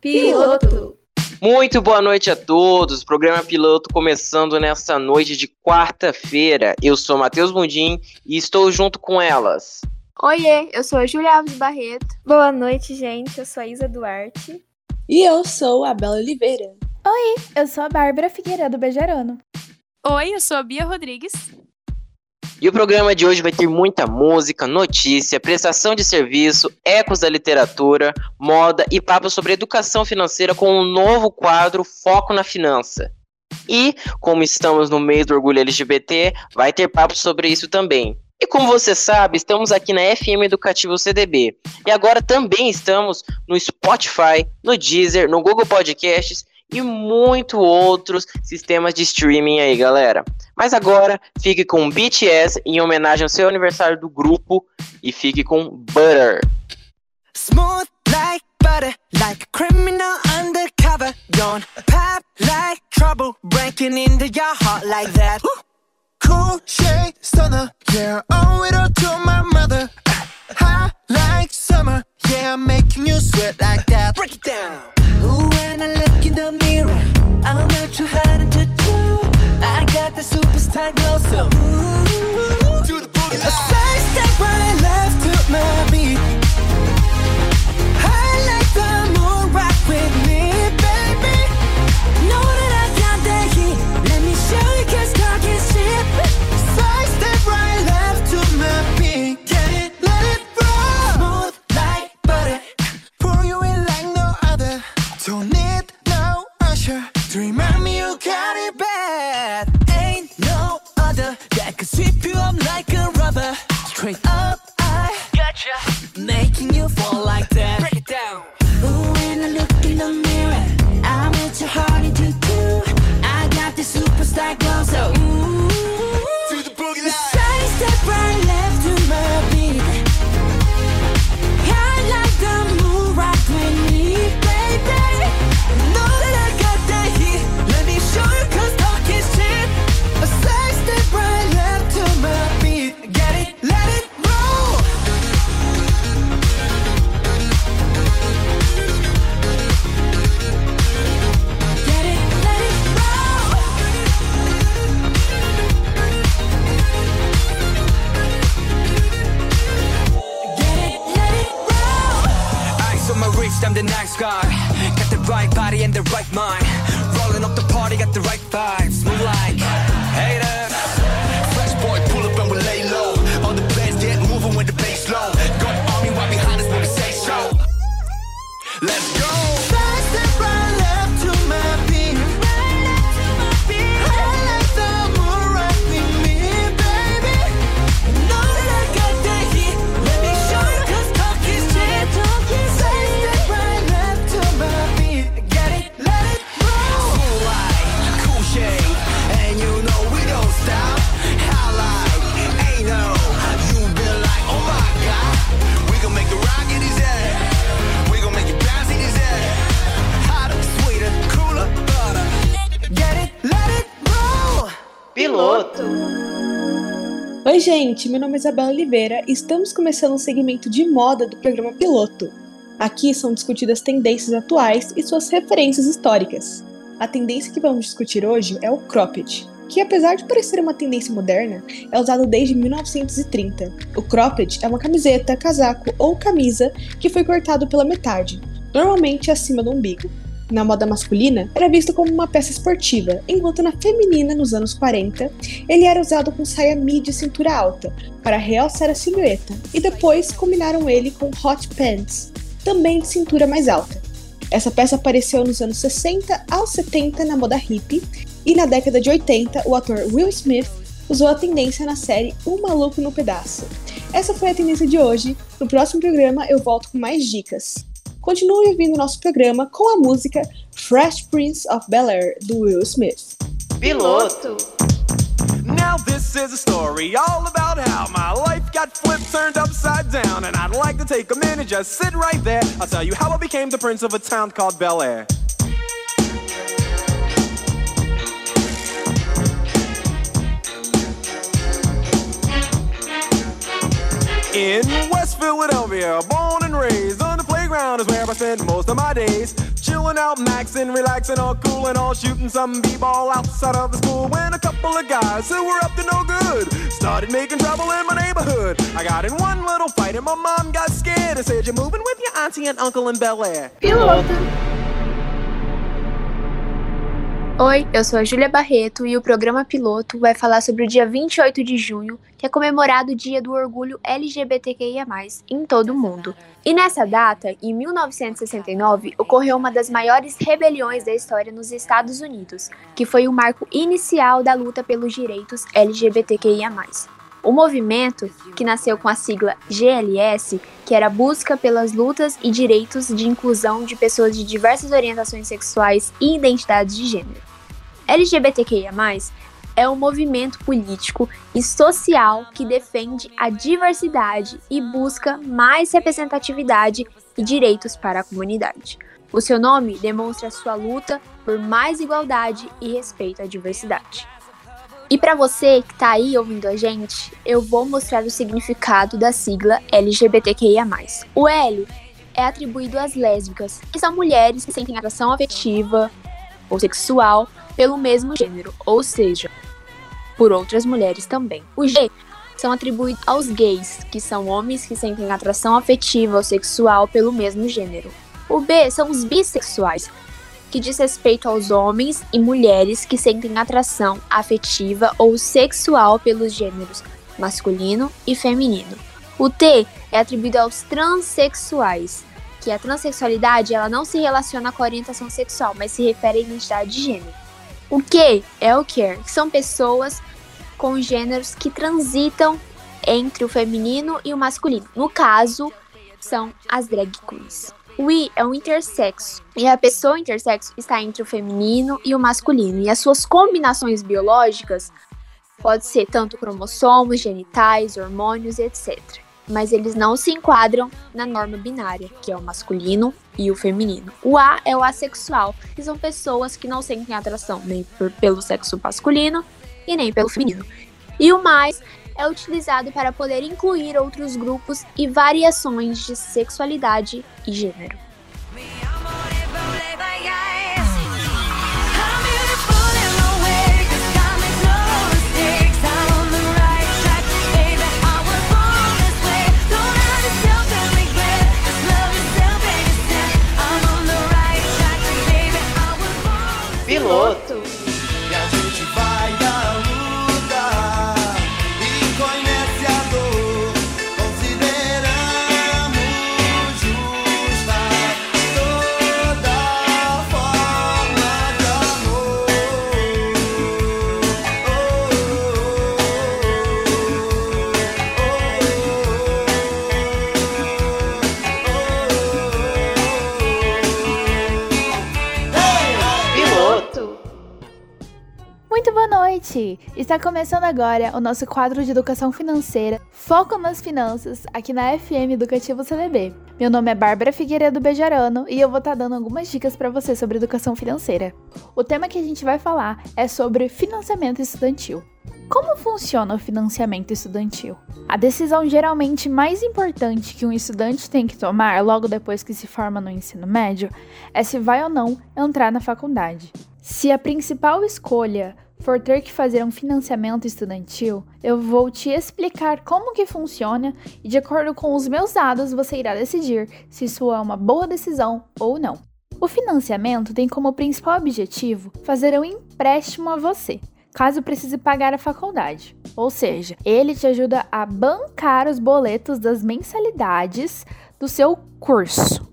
Piloto. Muito boa noite a todos. Programa Piloto começando nesta noite de quarta-feira. Eu sou Matheus Bundim e estou junto com elas. Oiê, eu sou a Julia Alves Barreto. Boa noite, gente. Eu sou a Isa Duarte. E eu sou a Bela Oliveira. Oi, eu sou a Bárbara Figueiredo Bejarano. Oi, eu sou a Bia Rodrigues. E o programa de hoje vai ter muita música, notícia, prestação de serviço, ecos da literatura, moda e papo sobre educação financeira com um novo quadro Foco na Finança. E, como estamos no mês do orgulho LGBT, vai ter papo sobre isso também. E como você sabe, estamos aqui na FM Educativo CDB. E agora também estamos no Spotify, no Deezer, no Google Podcasts e muito outros sistemas de streaming aí, galera. Mas agora, fique com BTS em homenagem ao seu aniversário do grupo e fique com Butter. Smooth like butter, like criminal undercover. Don't pop like trouble, breaking into your heart like that. Cool shade stunner, yeah, owe it all to my mother. Like summer, yeah, making you sweat like Straight gente, meu nome é Isabela Oliveira e estamos começando um segmento de moda do programa Piloto. Aqui são discutidas tendências atuais e suas referências históricas. A tendência que vamos discutir hoje é o cropped, que apesar de parecer uma tendência moderna, é usado desde 1930. O cropped é uma camiseta, casaco ou camisa que foi cortado pela metade, normalmente acima do umbigo. Na moda masculina, era visto como uma peça esportiva, enquanto na feminina, nos anos 40, ele era usado com saia midi e cintura alta, para realçar a silhueta, e depois combinaram ele com hot pants, também de cintura mais alta. Essa peça apareceu nos anos 60 aos 70 na moda hippie, e na década de 80, o ator Will Smith usou a tendência na série Um Maluco no Pedaço. Essa foi a tendência de hoje. No próximo programa eu volto com mais dicas. Continue ouvindo nosso programa com a música Fresh Prince of Bel-Air, do Will Smith. Piloto. Now this is a story all about how my life got flipped, turned upside down, and I'd like to take a minute, just sit right there. I'll tell you how I became the prince of a town called Bel Air. In West Philadelphia, born and raised is where I spend most of my days. Chilling out, maxing, relaxing, all cool and all shooting some b-ball outside of the school. When a couple of guys who were up to no good started making trouble in my neighborhood. I got in one little fight and my mom got scared and said, "You're moving with your auntie and uncle in Bel Air." Oi, eu sou a Júlia Barreto e o programa piloto vai falar sobre o dia 28 de junho, que é comemorado o Dia do Orgulho LGBTQIA+, em todo o mundo. E nessa data, em 1969, ocorreu uma das maiores rebeliões da história nos Estados Unidos, que foi o marco inicial da luta pelos direitos LGBTQIA+. O movimento, que nasceu com a sigla GLS, que era a busca pelas lutas e direitos de inclusão de pessoas de diversas orientações sexuais e identidades de gênero. LGBTQIA+, é um movimento político e social que defende a diversidade e busca mais representatividade e direitos para a comunidade. O seu nome demonstra sua luta por mais igualdade e respeito à diversidade. E para você que está aí ouvindo a gente, eu vou mostrar o significado da sigla LGBTQIA+. O L é atribuído às lésbicas, que são mulheres que sentem atração afetiva ou sexual pelo mesmo gênero, ou seja, por outras mulheres também. O G são atribuídos aos gays, que são homens que sentem atração afetiva ou sexual pelo mesmo gênero. O B são os bissexuais, que diz respeito aos homens e mulheres que sentem atração afetiva ou sexual pelos gêneros masculino e feminino. O T é atribuído aos transexuais, que a transexualidade ela não se relaciona com a orientação sexual, mas se refere à identidade de gênero. O que é o queer? São pessoas com gêneros que transitam entre o feminino e o masculino. No caso, são as drag queens. O I é um intersexo, e a pessoa intersexo está entre o feminino e o masculino, e as suas combinações biológicas pode ser tanto cromossomos, genitais, hormônios, etc mas eles não se enquadram na norma binária, que é o masculino e o feminino. O A é o assexual, que são pessoas que não sentem atração nem por, pelo sexo masculino e nem pelo feminino. E o mais é utilizado para poder incluir outros grupos e variações de sexualidade e gênero. Está começando agora o nosso quadro de educação financeira Foco nas Finanças, aqui na FM Educativo CDB. Meu nome é Bárbara Figueiredo Bejarano e eu vou estar dando algumas dicas para você sobre educação financeira. O tema que a gente vai falar é sobre financiamento estudantil. Como funciona o financiamento estudantil? A decisão geralmente mais importante que um estudante tem que tomar logo depois que se forma no ensino médio é se vai ou não entrar na faculdade. Se a principal escolha for ter que fazer um financiamento estudantil, eu vou te explicar como que funciona e de acordo com os meus dados você irá decidir se isso é uma boa decisão ou não. O financiamento tem como principal objetivo fazer um empréstimo a você, caso precise pagar a faculdade. Ou seja, ele te ajuda a bancar os boletos das mensalidades do seu curso.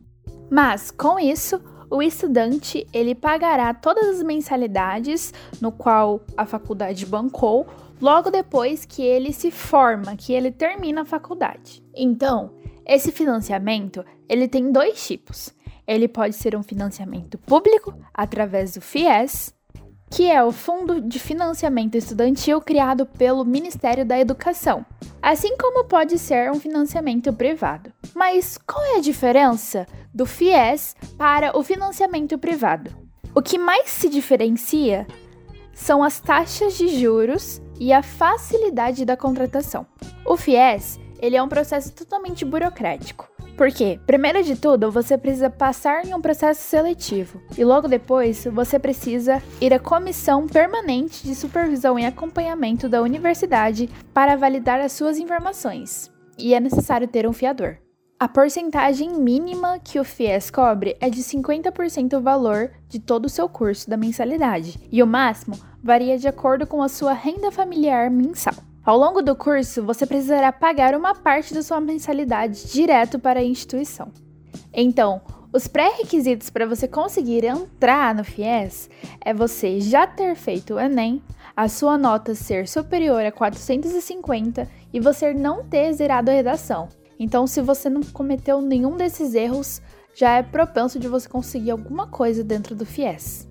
Mas com isso, o estudante ele pagará todas as mensalidades no qual a faculdade bancou logo depois que ele se forma, que ele termina a faculdade. Então, esse financiamento ele tem dois tipos. Ele pode ser um financiamento público através do FIES, que é o Fundo de Financiamento Estudantil criado pelo Ministério da Educação, assim como pode ser um financiamento privado. Mas qual é a diferença do FIES para o financiamento privado? O que mais se diferencia são as taxas de juros e a facilidade da contratação. O FIES ele é um processo totalmente burocrático. Porque, primeiro de tudo, você precisa passar em um processo seletivo e logo depois você precisa ir à comissão permanente de supervisão e acompanhamento da universidade para validar as suas informações. E é necessário ter um fiador. A porcentagem mínima que o FIES cobre é de 50% do valor de todo o seu curso da mensalidade, e o máximo varia de acordo com a sua renda familiar mensal. Ao longo do curso, você precisará pagar uma parte da sua mensalidade direto para a instituição. Então, os pré-requisitos para você conseguir entrar no FIES é você já ter feito o Enem, a sua nota ser superior a 450 e você não ter zerado a redação. Então, se você não cometeu nenhum desses erros, já é propenso de você conseguir alguma coisa dentro do FIES.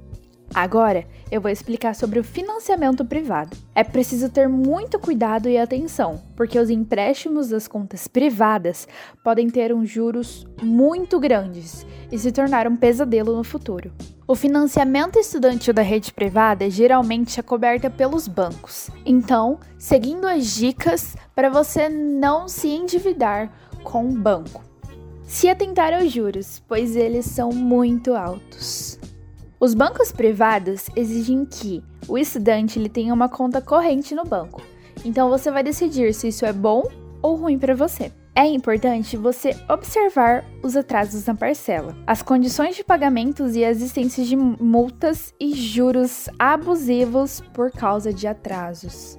Agora, eu vou explicar sobre o financiamento privado. É preciso ter muito cuidado e atenção, porque os empréstimos das contas privadas podem ter uns juros muito grandes e se tornar um pesadelo no futuro. O financiamento estudantil da rede privada geralmente é coberta pelos bancos. Então, seguindo as dicas para você não se endividar com o banco. Se atentar aos juros, pois eles são muito altos. Os bancos privados exigem que o estudante ele tenha uma conta corrente no banco. Então você vai decidir se isso é bom ou ruim para você. É importante você observar os atrasos na parcela, as condições de pagamentos e a existência de multas e juros abusivos por causa de atrasos.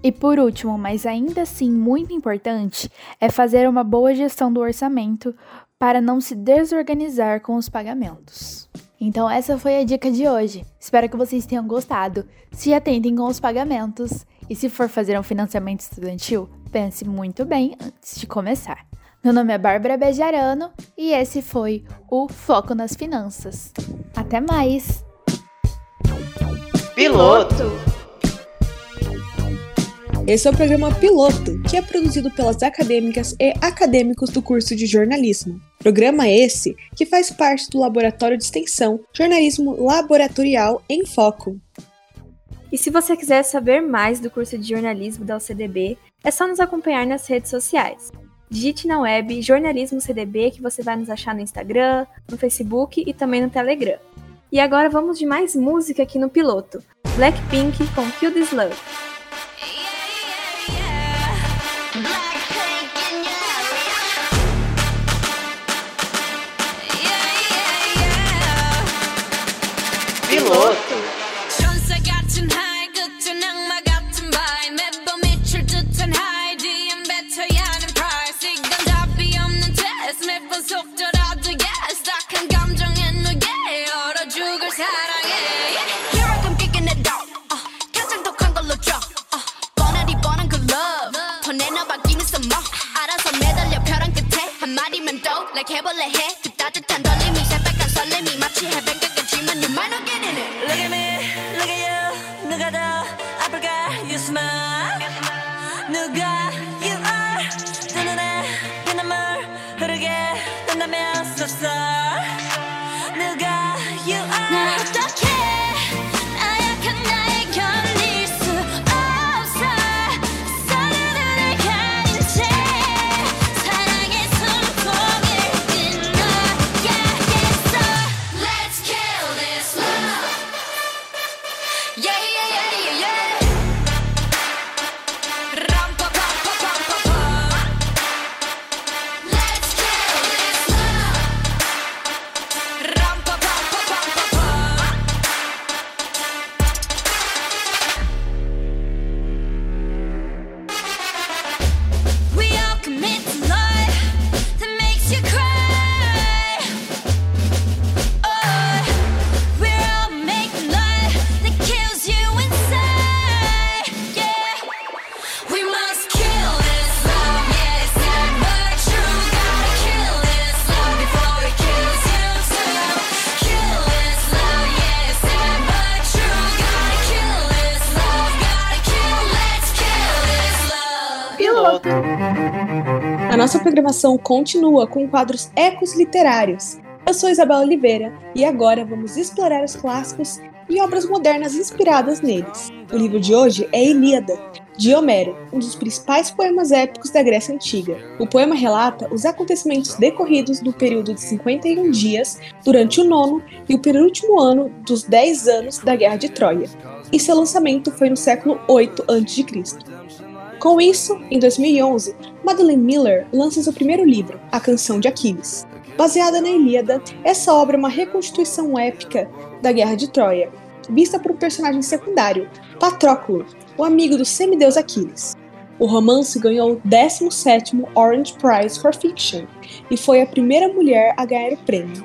E por último, mas ainda assim muito importante, é fazer uma boa gestão do orçamento para não se desorganizar com os pagamentos. Então essa foi a dica de hoje. Espero que vocês tenham gostado. Se atentem com os pagamentos e se for fazer um financiamento estudantil, pense muito bem antes de começar. Meu nome é Bárbara Bejarano e esse foi o Foco nas Finanças. Até mais! Piloto! Esse é o programa Piloto, que é produzido pelas acadêmicas e acadêmicos do curso de jornalismo. Programa esse que faz parte do Laboratório de Extensão Jornalismo Laboratorial em Foco. E se você quiser saber mais do curso de jornalismo da UCDB, é só nos acompanhar nas redes sociais. Digite na web Jornalismo CDB que você vai nos achar no Instagram, no Facebook e também no Telegram. E agora vamos de mais música aqui no piloto. Blackpink com Kill This Love. 누가 you are. 두 눈에 피눈물 흐르게 된다면 sorry programação continua com quadros ecos literários. Eu sou Isabela Oliveira e agora vamos explorar os clássicos e obras modernas inspiradas neles. O livro de hoje é Ilíada, de Homero, um dos principais poemas épicos da Grécia Antiga. O poema relata os acontecimentos decorridos do período de 51 dias durante o nono e o penúltimo ano dos 10 anos da Guerra de Troia, e seu lançamento foi no século 8 a.C. Com isso, em 2011, Madeleine Miller lança seu primeiro livro, A Canção de Aquiles. Baseada na Ilíada, essa obra é uma reconstituição épica da Guerra de Troia, vista por um personagem secundário, Patroclo, o amigo do semideus Aquiles. O romance ganhou o 17º Orange Prize for Fiction e foi a primeira mulher a ganhar o prêmio.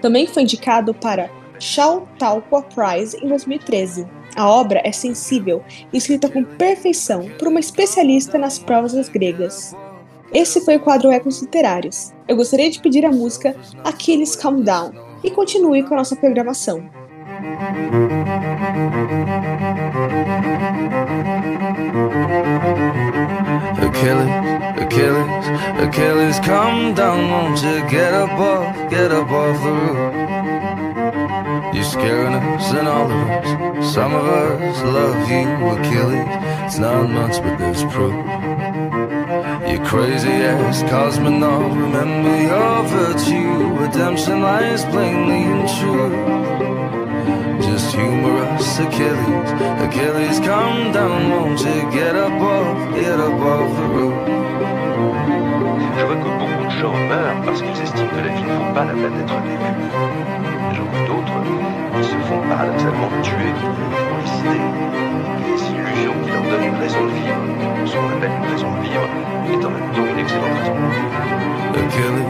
Também foi indicado para Chautauqua Prize em 2013. A obra é sensível escrita com perfeição por uma especialista nas provas gregas. Esse foi o quadro Ecos Literários. Eu gostaria de pedir a música Achilles Calm Down e continue com a nossa programação. Achilles, Achilles, Achilles, come down, won't you get up get the roof? You're scaring us and all of us. Some of us love you, Achilles. It's not much, but there's proof. You crazy ass cosmonaut, remember your virtue. Redemption lies plainly in truth. Just humor us, Achilles. Achilles, come down, won't you get above, get off the roof? Je vois que beaucoup de gens meurent parce qu'ils estiment que la vie ne vaut pas la peine d'être vécue. Vois d'autres qui se font paradoxalement tuer pour les idées. Les illusions qui leur donnent une raison de vivre, ce qu'on appelle une raison de vivre, est en même temps une excellente raison de mourir. Achilles,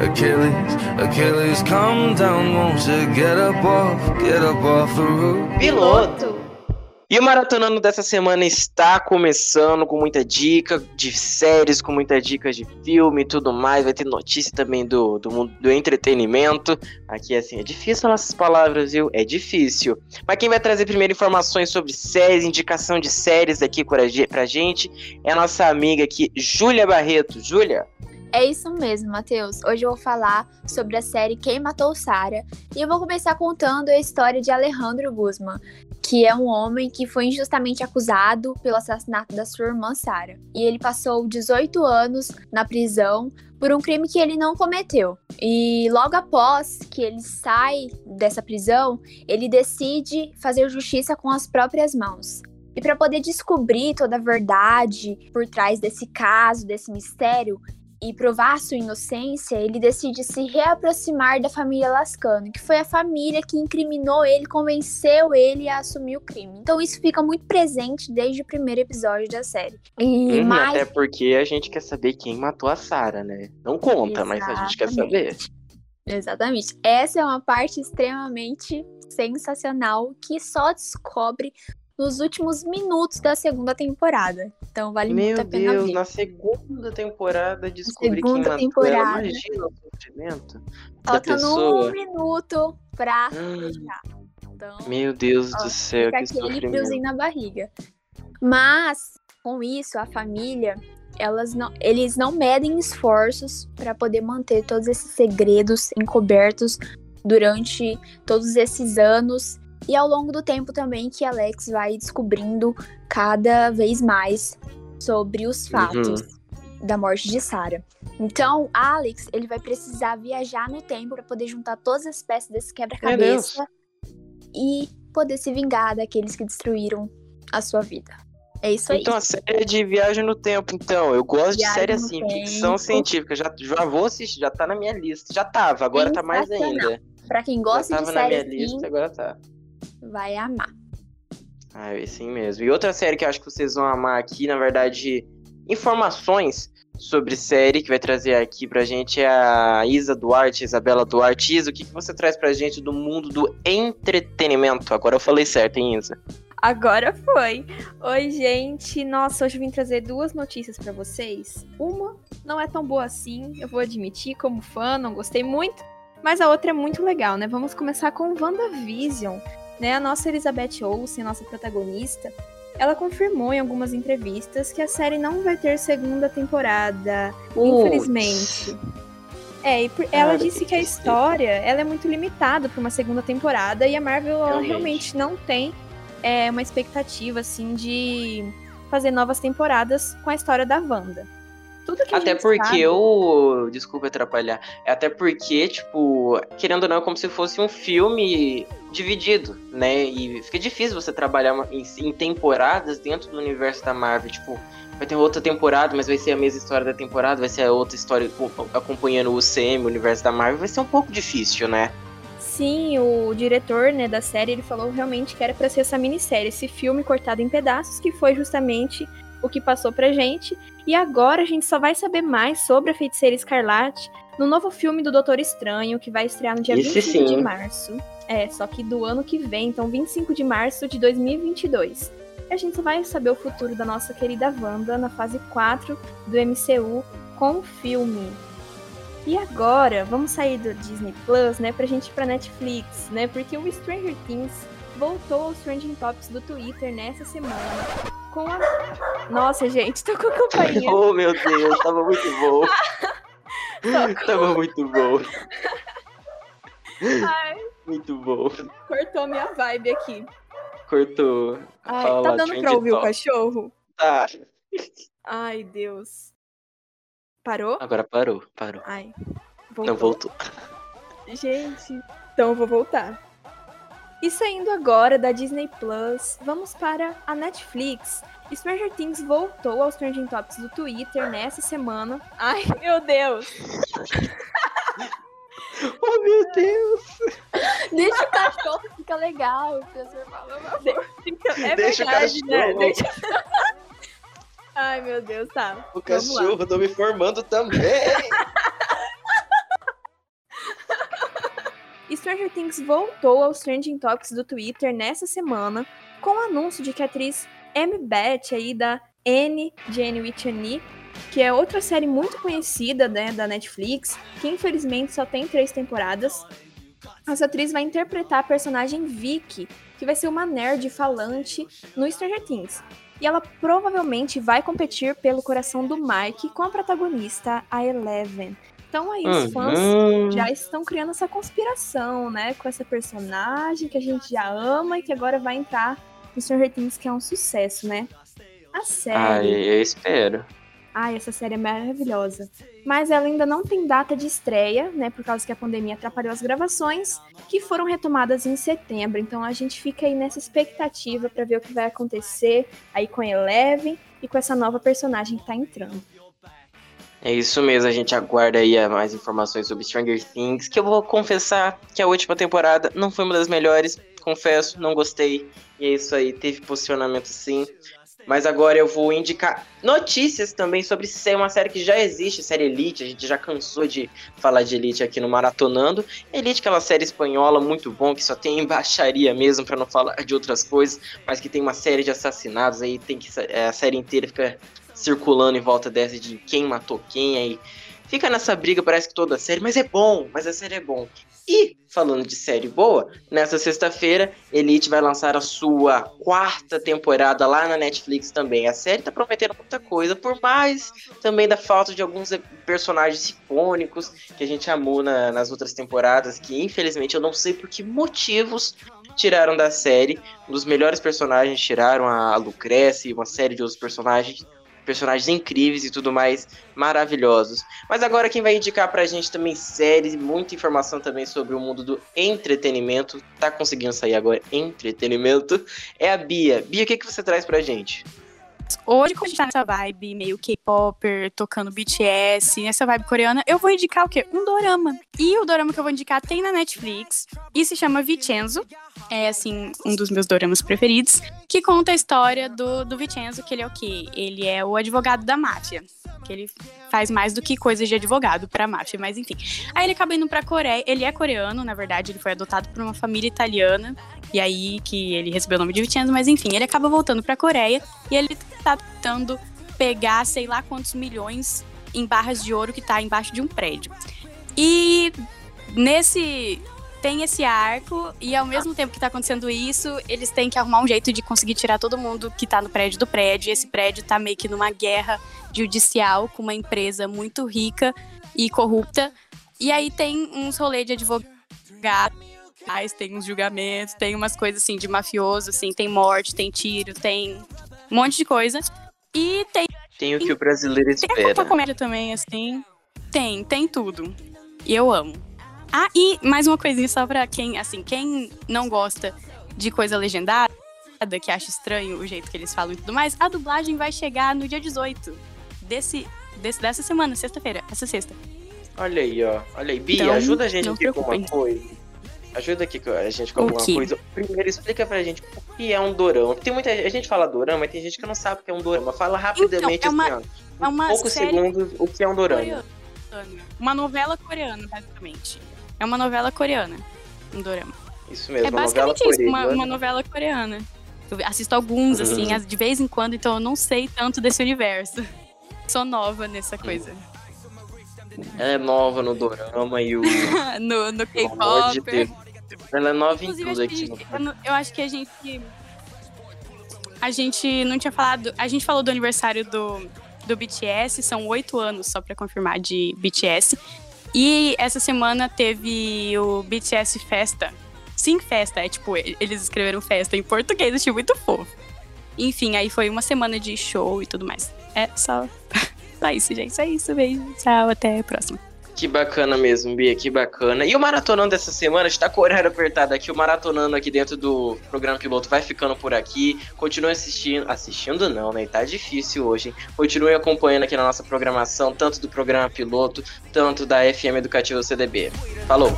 Achilles, Achilles, come down, won't you get up off, get up off the roof? Piloto! E o Maratonando dessa semana está começando com muita dica de séries, com muita dica de filme e tudo mais. Vai ter notícia também do, do mundo do entretenimento. Aqui, assim, é difícil falar essas palavras, viu? É difícil. Mas quem vai trazer primeiro informações sobre séries, indicação de séries aqui pra gente, é a nossa amiga aqui, Júlia Barreto. Júlia? É isso mesmo, Matheus. Hoje eu vou falar sobre a série Quem Matou Sarah e eu vou começar contando a história de Alejandro Guzman, que é um homem que foi injustamente acusado pelo assassinato da sua irmã Sarah. E ele passou 18 anos na prisão por um crime que ele não cometeu. E logo após que ele sai dessa prisão, ele decide fazer justiça com as próprias mãos. E para poder descobrir toda a verdade por trás desse caso, desse mistério, e provar sua inocência, ele decide se reaproximar da família Lascano, que foi a família que incriminou ele, convenceu ele a assumir o crime. Então isso fica muito presente desde o primeiro episódio da série. E Hum, mais Até porque a gente quer saber quem matou a Sarah, né? Não conta, mas a gente quer saber. Exatamente. Essa é uma parte extremamente sensacional que só descobre nos últimos minutos da segunda temporada. Então vale muito Meu a pena Deus, ver. na segunda temporada descobri segunda quem temporada. ela. Imagina o sofrimento Faltando pessoa. um minuto pra Hum. Então, Meu Deus Ó, do céu, que aquele friozinho na barriga. Mas, com isso, a família, elas não, eles não medem esforços para poder manter todos esses segredos encobertos durante todos esses anos e ao longo do tempo também que Alex vai descobrindo cada vez mais sobre os fatos da morte de Sarah. Então, Alex, ele vai precisar viajar no tempo para poder juntar todas as peças desse quebra-cabeça e poder se vingar daqueles que destruíram a sua vida. É isso aí. Então a série de viagem no tempo, então. Eu gosto Viagem de série assim, tempo. ficção científica. Já, já vou assistir, já tá na minha lista. Já tava, agora tá mais ainda. Pra quem Já gosta de tava na minha série assim, lista, agora tá. Vai amar. Ah, é assim mesmo. E outra série que eu acho que vocês vão amar aqui, na verdade, informações sobre série que vai trazer aqui pra gente é a Isa Duarte, Isabela Duarte. Isa, o que, que você traz pra gente do mundo do entretenimento? Agora eu falei certo, hein, Isa? Agora foi. Oi, gente. Nossa, hoje eu vim trazer duas notícias pra vocês. Uma não é tão boa assim, eu vou admitir, como fã, não gostei muito. Mas a outra é muito legal, né? Vamos começar com WandaVision. Né? A nossa Elizabeth Olsen, nossa protagonista, ela confirmou em algumas entrevistas que a série não vai ter segunda temporada. Infelizmente. É, e por- ela Cara, disse tem que a que ser. história ela é muito limitada para uma segunda temporada e a Marvel Realmente. realmente não tem é, uma expectativa assim de fazer novas temporadas com a história da Wanda. Tudo que Até porque sabe- eu. Desculpa atrapalhar. É Até porque, tipo, querendo ou não, é como se fosse um filme dividido, né? E fica difícil você trabalhar em, em temporadas dentro do universo da Marvel. Tipo, vai ter outra temporada, mas vai ser a mesma história da temporada, vai ser a outra história co- acompanhando o UCM, o universo da Marvel. Vai ser um pouco difícil, né? Sim, o diretor né, da série ele falou realmente que era pra ser essa minissérie, esse filme cortado em pedaços, que foi justamente o que passou pra gente. E agora a gente só vai saber mais sobre a Feiticeira Escarlate no novo filme do Doutor Estranho, que vai estrear no dia Esse 25 de sim. março. É, só que do ano que vem, então 25 de março de 2022. E a gente só vai saber o futuro da nossa querida Wanda na fase 4 do MCU com o filme. E agora, vamos sair do Disney Plus, né, pra gente ir pra Netflix, né? Porque o Stranger Things voltou aos Trending Topics do Twitter nessa semana com a. Nossa, gente, tô com a campainha. oh, meu Deus, tava muito bom. tava muito bom. Ai, Muito bom. cortou minha vibe aqui. Cortou. Ai, Fala tá dando pra ouvir o top. cachorro? Tá. Ai, Deus. Parou? Agora parou, parou. Ai. Não voltou. Gente, então eu vou voltar. E saindo agora da Disney Plus, vamos para a Netflix. Stranger Things voltou aos Trending Topics do Twitter nessa semana. Ai, meu Deus! Oh, meu Deus! Deixa o cachorro, fica legal. É Deixa o verdade, né? cachorro. Deixa- Ai, meu Deus, tá. O Vamos lá. cachorro tô me formando também. Stranger Things voltou aos Trending Topics do Twitter nessa semana com o anúncio de que a atriz Amy Beth aí da N de Anne with an E, que é outra série muito conhecida né, da Netflix, que infelizmente só tem três temporadas. Essa atriz vai interpretar a personagem Vicky, que vai ser uma nerd falante no Stranger Things. E ela provavelmente vai competir pelo coração do Mike com a protagonista, a Eleven. Então aí os fãs Uhum. já estão criando essa conspiração, né? Com essa personagem que a gente já ama e que agora vai entrar no Stranger Things, que é um sucesso, né? A Ai, série. eu espero. Ai, essa série é maravilhosa. Mas ela ainda não tem data de estreia, né? Por causa que a pandemia atrapalhou as gravações, que foram retomadas em setembro. Então a gente fica aí nessa expectativa pra ver o que vai acontecer aí com a Eleven e com essa nova personagem que tá entrando. É isso mesmo, a gente aguarda aí a mais informações sobre Stranger Things, que eu vou confessar que a última temporada não foi uma das melhores, confesso, não gostei. E é isso aí, teve posicionamento sim. Mas agora eu vou indicar notícias também sobre sé- uma série que já existe, série Elite. A gente já cansou de falar de Elite aqui no Maratonando. Elite, aquela série espanhola muito bom, que só tem baixaria mesmo, pra não falar de outras coisas, mas que tem uma série de assassinatos aí, tem que é, a série inteira fica circulando em volta dessa de quem matou quem aí. Fica nessa briga, parece que toda a série, mas é bom, mas a série é bom. E, falando de série boa, nessa sexta-feira, Elite vai lançar a sua quarta temporada lá na Netflix também. A série tá prometendo muita coisa, por mais também da falta de alguns personagens icônicos que a gente amou na- nas outras temporadas, que infelizmente eu não sei por que motivos tiraram da série. Um dos melhores personagens tiraram a Lucrece e uma série de outros personagens personagens incríveis e tudo mais, maravilhosos. Mas agora quem vai indicar pra gente também séries, muita informação também sobre o mundo do entretenimento, tá conseguindo sair agora entretenimento, é a Bia. Bia, o que, que você traz pra gente? Hoje, como a gente tá nessa vibe meio K-Popper, tocando BTS, nessa vibe coreana, eu vou indicar o quê? Um dorama. E o dorama que eu vou indicar tem na Netflix e se chama Vincenzo. É, assim, um dos meus doramas preferidos, que conta a história do, do Vincenzo, que ele é o quê? Ele é o advogado da máfia. Que ele faz mais do que coisas de advogado pra máfia, mas enfim. Aí ele acaba indo pra Coreia. Ele é coreano, na verdade, ele foi adotado por uma família italiana. E aí que ele recebeu o nome de Vincenzo, mas enfim, ele acaba voltando pra Coreia e ele tá tentando pegar sei lá quantos milhões em barras de ouro que tá embaixo de um prédio. E nesse tem esse arco e ao mesmo tempo que tá acontecendo isso, eles têm que arrumar um jeito de conseguir tirar todo mundo que tá no prédio do prédio. E esse prédio tá meio que numa guerra judicial com uma empresa muito rica e corrupta E aí tem uns rolês de advogado, tem uns julgamentos, tem umas coisas assim de mafioso, assim, tem morte, tem tiro, tem um monte de coisa. E tem, Tem o que o brasileiro tem espera. comédia também, assim. Tem, tem tudo. E eu amo. Ah, e mais uma coisinha só pra quem, assim, quem não gosta de coisa legendada, que acha estranho o jeito que eles falam e tudo mais, a dublagem vai chegar no dia 18 desse, desse dessa semana, sexta-feira, essa sexta. Olha aí, ó. Olha aí. Bia, Então, ajuda a gente aqui com uma coisa. Ajuda aqui a gente com alguma coisa. Primeiro, explica pra gente o que é um dorama. Tem muita a gente fala dorama, mas tem gente que não sabe o que é um dorama. Fala rapidamente Então, é assim, uma- ó. é uma poucos segundos o que é um dorama. Coreana. Uma novela coreana, basicamente. É uma novela coreana. Um dorama. Isso mesmo, é novela basicamente isso, uma, coreana. uma novela coreana. Eu assisto alguns, assim, Uhum. as- de vez em quando, então eu não sei tanto desse universo. Sou nova nessa coisa. Ela é nova no dorama e o. no no de K-pop. Ela é nova em Inclusive, tudo acho que, aqui. eu, eu acho que a gente. A gente não tinha falado. A gente falou do aniversário do, do BTS, são oito anos, só pra confirmar, de BTS. E essa semana teve o BTS Festa. Sim, festa. É tipo, eles escreveram festa em português, achei muito fofo. Enfim, aí foi uma semana de show e tudo mais. É só. Só isso, gente. É isso, beijo. Tchau, até a próxima. Que bacana mesmo, Bia, que bacana. E o maratonando dessa semana está com o horário apertado aqui. O maratonando aqui dentro do programa piloto vai ficando por aqui. Continue assistindo. Assistindo não, né? Tá difícil hoje, hein? Continue acompanhando aqui na nossa programação, tanto do programa piloto, tanto da FM Educativa CDB. Falou!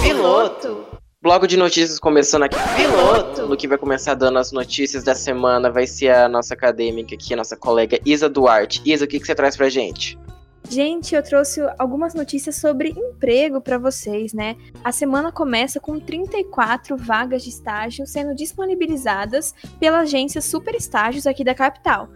Piloto! Bloco de notícias começando aqui. Piloto! No que vai começar dando as notícias da semana vai ser a nossa acadêmica aqui, a nossa colega Isa Duarte. Isa, o que, que você traz pra gente? Gente, eu trouxe algumas notícias sobre emprego para vocês, né? A semana começa com 34 vagas de estágio sendo disponibilizadas pela agência Super Estágios aqui da capital.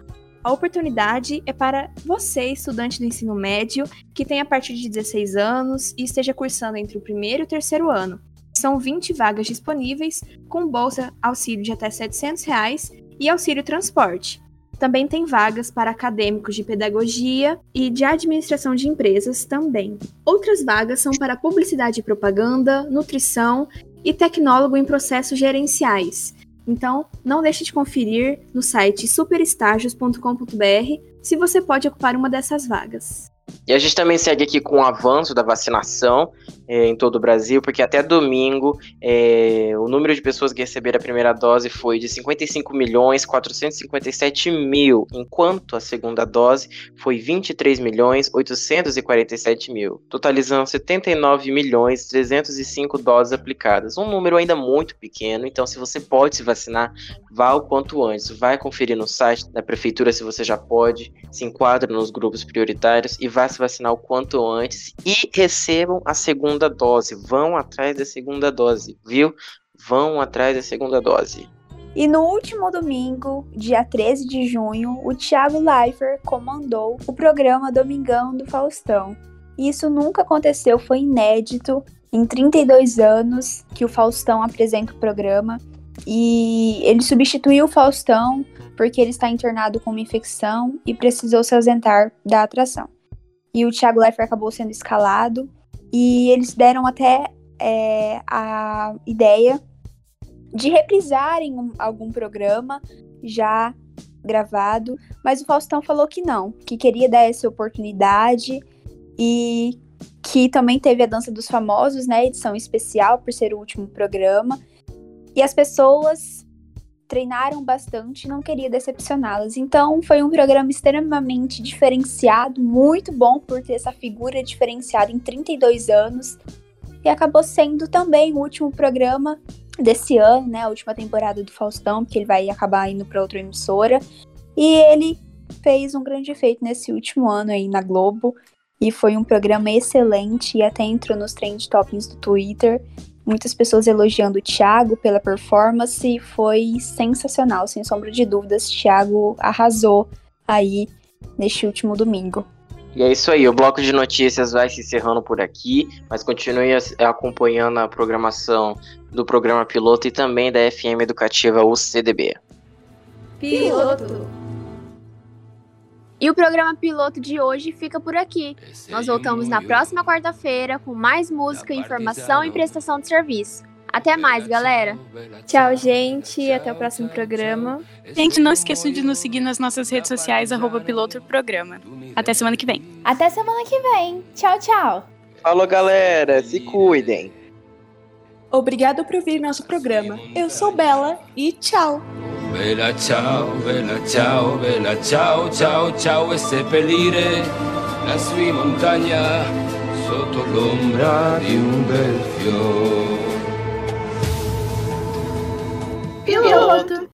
A oportunidade é para você, estudante do ensino médio, que tem a partir de 16 anos e esteja cursando entre o primeiro e o terceiro ano. São 20 vagas disponíveis, com bolsa auxílio de até 700 reais e auxílio transporte. Também tem vagas para acadêmicos de pedagogia e de administração de empresas também. Outras vagas são para publicidade e propaganda, nutrição e tecnólogo em processos gerenciais. Então, não deixe de conferir no site superestágios.com.br se você pode ocupar uma dessas vagas. E a gente também segue aqui com o avanço da vacinação eh, em todo o Brasil, porque até domingo eh, o número de pessoas que receberam a primeira dose foi de 55 milhões 457 mil, enquanto a segunda dose foi 23 milhões 847 mil, totalizando 79 milhões 305 doses aplicadas. Um número ainda muito pequeno, então se você pode se vacinar, vá o quanto antes. Vai conferir no site da prefeitura se você já pode, se enquadra nos grupos prioritários e vá se vacinar o quanto antes e recebam a segunda dose. Vão atrás da segunda dose, viu? Vão atrás da segunda dose. E no último domingo, dia 13 de junho, o Thiago Leifert comandou o programa Domingão do Faustão. Isso nunca aconteceu, foi inédito. Em 32 anos que o Faustão apresenta o programa. E ele substituiu o Faustão porque ele está internado com uma infecção e precisou se ausentar da atração. E o Thiago Leifert acabou sendo escalado. E eles deram até é, a ideia de reprisarem um- algum programa já gravado, mas o Faustão falou que não, que queria dar essa oportunidade e que também teve a Dança dos Famosos, né, edição especial por ser o último programa. E as pessoas treinaram bastante não queria decepcioná-las. Então foi um programa extremamente diferenciado, muito bom por ter essa figura diferenciada em 32 anos. E acabou sendo também o último programa desse ano, né? A última temporada do Faustão, porque ele vai acabar indo para outra emissora. E ele fez um grande efeito nesse último ano aí na Globo. E foi um programa excelente e até entrou nos trend toppings do Twitter. Muitas pessoas elogiando o Thiago pela performance. Foi sensacional, sem sombra de dúvidas. Thiago arrasou aí neste último domingo. E é isso aí, o bloco de notícias vai se encerrando por aqui, mas continue as- acompanhando a programação do programa piloto e também da FM Educativa UCDB. Piloto. E o programa piloto de hoje fica por aqui. Nós voltamos na próxima quarta-feira com mais música, informação e prestação de serviço. Até mais, galera! Tchau, gente. Até o próximo programa. Gente, não esqueçam de nos seguir nas nossas redes sociais, arroba piloto programa. Até semana que vem. Até semana que vem. Tchau, tchau. Falou, galera. Se cuidem. Obrigado por ouvir nosso programa. Eu sou Bela e tchau! Bella ciao, bella ciao, bella ciao, ciao, ciao e seppellire la sua montagna sotto l'ombra di un bel fiore. Piloto.